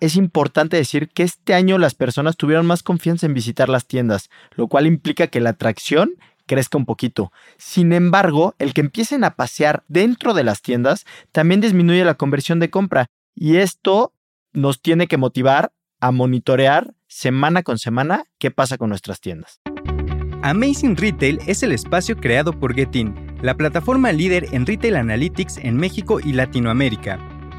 es importante decir que este año las personas tuvieron más confianza en visitar las tiendas, lo cual implica que la atracción crezca un poquito. Sin embargo, el que empiecen a pasear dentro de las tiendas también disminuye la conversión de compra y esto nos tiene que motivar a monitorear semana con semana qué pasa con nuestras tiendas. Amazing Retail es el espacio creado por Getin, la plataforma líder en retail analytics en México y Latinoamérica.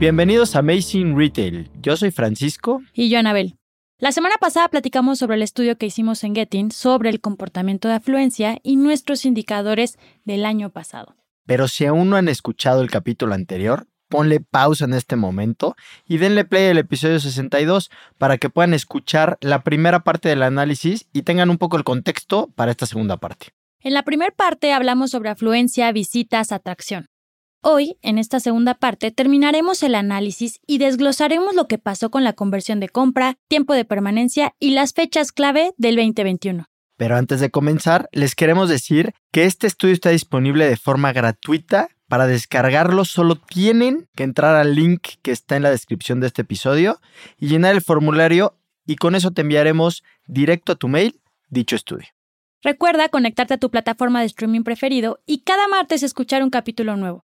Bienvenidos a Amazing Retail. Yo soy Francisco. Y yo, Anabel. La semana pasada platicamos sobre el estudio que hicimos en Getting sobre el comportamiento de afluencia y nuestros indicadores del año pasado. Pero si aún no han escuchado el capítulo anterior, ponle pausa en este momento y denle play al episodio 62 para que puedan escuchar la primera parte del análisis y tengan un poco el contexto para esta segunda parte. En la primera parte hablamos sobre afluencia, visitas, atracción. Hoy, en esta segunda parte, terminaremos el análisis y desglosaremos lo que pasó con la conversión de compra, tiempo de permanencia y las fechas clave del 2021. Pero antes de comenzar, les queremos decir que este estudio está disponible de forma gratuita para descargarlo solo tienen que entrar al link que está en la descripción de este episodio y llenar el formulario y con eso te enviaremos directo a tu mail dicho estudio. Recuerda conectarte a tu plataforma de streaming preferido y cada martes escuchar un capítulo nuevo.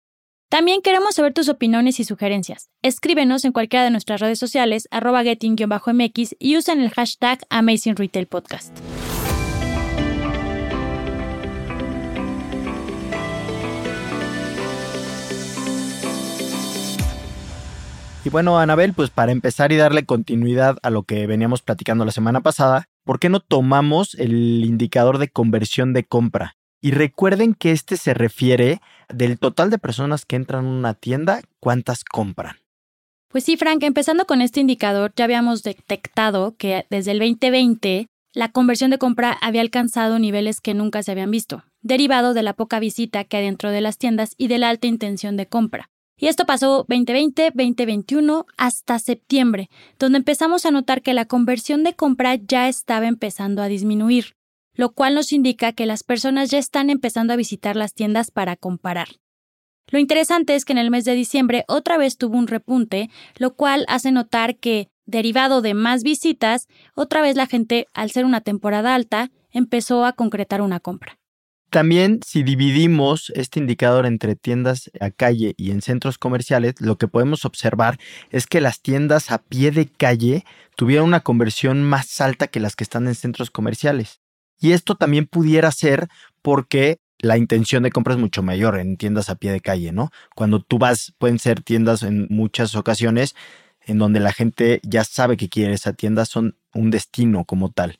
También queremos saber tus opiniones y sugerencias. Escríbenos en cualquiera de nuestras redes sociales, arroba getting-mx y usen el hashtag Amazing Retail Podcast. Y bueno, Anabel, pues para empezar y darle continuidad a lo que veníamos platicando la semana pasada, ¿por qué no tomamos el indicador de conversión de compra? Y recuerden que este se refiere del total de personas que entran a una tienda, ¿cuántas compran? Pues sí, Frank, empezando con este indicador, ya habíamos detectado que desde el 2020 la conversión de compra había alcanzado niveles que nunca se habían visto, derivado de la poca visita que hay dentro de las tiendas y de la alta intención de compra. Y esto pasó 2020, 2021 hasta septiembre, donde empezamos a notar que la conversión de compra ya estaba empezando a disminuir, lo cual nos indica que las personas ya están empezando a visitar las tiendas para comparar. Lo interesante es que en el mes de diciembre otra vez tuvo un repunte, lo cual hace notar que, derivado de más visitas, otra vez la gente, al ser una temporada alta, empezó a concretar una compra. También si dividimos este indicador entre tiendas a calle y en centros comerciales, lo que podemos observar es que las tiendas a pie de calle tuvieron una conversión más alta que las que están en centros comerciales. Y esto también pudiera ser porque la intención de compra es mucho mayor en tiendas a pie de calle, ¿no? Cuando tú vas, pueden ser tiendas en muchas ocasiones en donde la gente ya sabe que quiere esa tienda, son un destino como tal.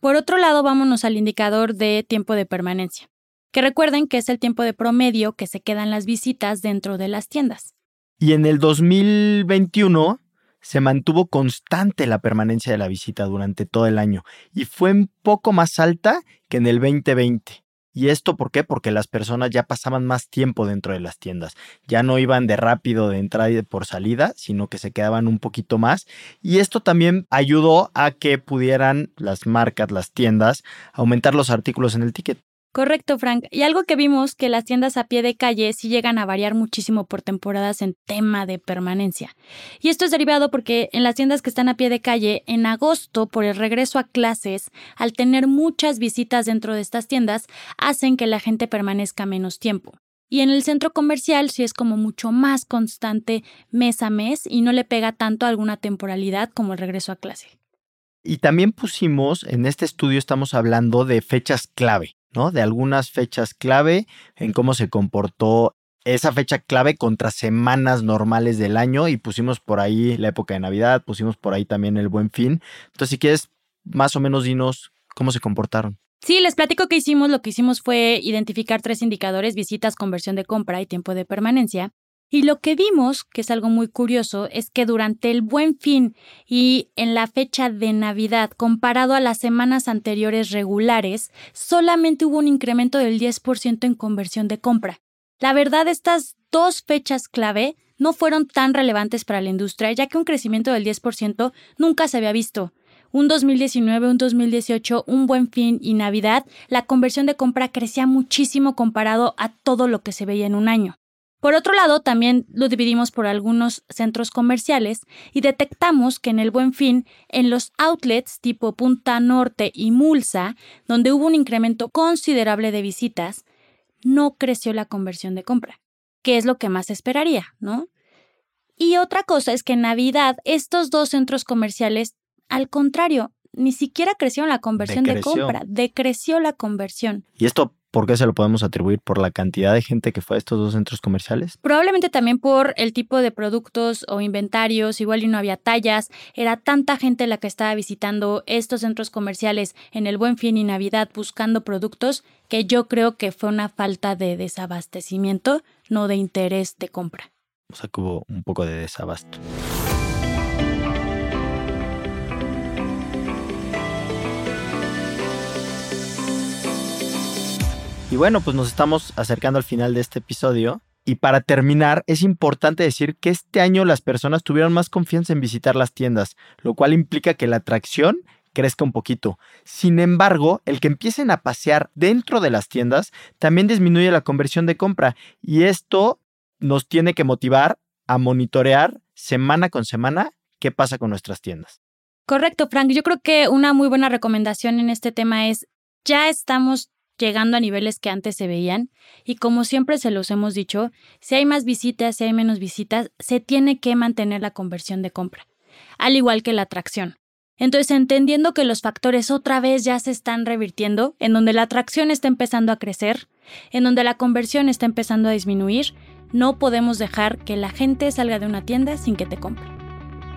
Por otro lado, vámonos al indicador de tiempo de permanencia, que recuerden que es el tiempo de promedio que se quedan las visitas dentro de las tiendas. Y en el 2021 se mantuvo constante la permanencia de la visita durante todo el año y fue un poco más alta que en el 2020. ¿Y esto por qué? Porque las personas ya pasaban más tiempo dentro de las tiendas. Ya no iban de rápido de entrada y de por salida, sino que se quedaban un poquito más. Y esto también ayudó a que pudieran las marcas, las tiendas, aumentar los artículos en el ticket. Correcto, Frank. Y algo que vimos que las tiendas a pie de calle sí llegan a variar muchísimo por temporadas en tema de permanencia. Y esto es derivado porque en las tiendas que están a pie de calle, en agosto, por el regreso a clases, al tener muchas visitas dentro de estas tiendas, hacen que la gente permanezca menos tiempo. Y en el centro comercial sí es como mucho más constante mes a mes y no le pega tanto alguna temporalidad como el regreso a clase. Y también pusimos, en este estudio estamos hablando de fechas clave. ¿No? De algunas fechas clave en cómo se comportó esa fecha clave contra semanas normales del año y pusimos por ahí la época de Navidad, pusimos por ahí también el buen fin. Entonces, si quieres, más o menos dinos cómo se comportaron. Sí, les platico que hicimos. Lo que hicimos fue identificar tres indicadores, visitas, conversión de compra y tiempo de permanencia. Y lo que vimos, que es algo muy curioso, es que durante el buen fin y en la fecha de Navidad, comparado a las semanas anteriores regulares, solamente hubo un incremento del 10% en conversión de compra. La verdad, estas dos fechas clave no fueron tan relevantes para la industria, ya que un crecimiento del 10% nunca se había visto. Un 2019, un 2018, un buen fin y Navidad, la conversión de compra crecía muchísimo comparado a todo lo que se veía en un año. Por otro lado, también lo dividimos por algunos centros comerciales y detectamos que en el Buen Fin, en los outlets tipo Punta Norte y Mulsa, donde hubo un incremento considerable de visitas, no creció la conversión de compra, que es lo que más esperaría, ¿no? Y otra cosa es que en Navidad estos dos centros comerciales, al contrario, ni siquiera creció la conversión de compra, decreció la conversión. Y esto ¿Por qué se lo podemos atribuir? ¿Por la cantidad de gente que fue a estos dos centros comerciales? Probablemente también por el tipo de productos o inventarios, igual y no había tallas, era tanta gente la que estaba visitando estos centros comerciales en el Buen Fin y Navidad buscando productos que yo creo que fue una falta de desabastecimiento, no de interés de compra. O sea que hubo un poco de desabasto. Bueno, pues nos estamos acercando al final de este episodio. Y para terminar, es importante decir que este año las personas tuvieron más confianza en visitar las tiendas, lo cual implica que la atracción crezca un poquito. Sin embargo, el que empiecen a pasear dentro de las tiendas también disminuye la conversión de compra y esto nos tiene que motivar a monitorear semana con semana qué pasa con nuestras tiendas. Correcto, Frank. Yo creo que una muy buena recomendación en este tema es, ya estamos llegando a niveles que antes se veían. Y como siempre se los hemos dicho, si hay más visitas, si hay menos visitas, se tiene que mantener la conversión de compra, al igual que la atracción. Entonces, entendiendo que los factores otra vez ya se están revirtiendo, en donde la atracción está empezando a crecer, en donde la conversión está empezando a disminuir, no podemos dejar que la gente salga de una tienda sin que te compre.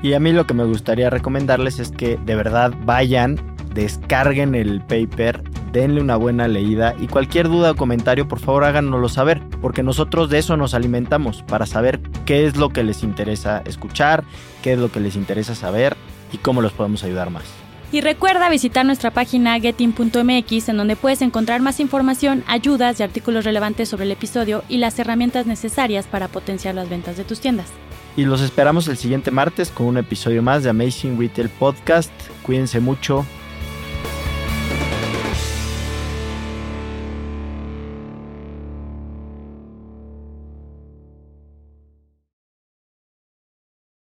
Y a mí lo que me gustaría recomendarles es que de verdad vayan, descarguen el paper, denle una buena leída y cualquier duda o comentario por favor háganoslo saber, porque nosotros de eso nos alimentamos, para saber qué es lo que les interesa escuchar, qué es lo que les interesa saber y cómo los podemos ayudar más. Y recuerda visitar nuestra página getting.mx en donde puedes encontrar más información, ayudas y artículos relevantes sobre el episodio y las herramientas necesarias para potenciar las ventas de tus tiendas. Y los esperamos el siguiente martes con un episodio más de Amazing Retail Podcast. Cuídense mucho,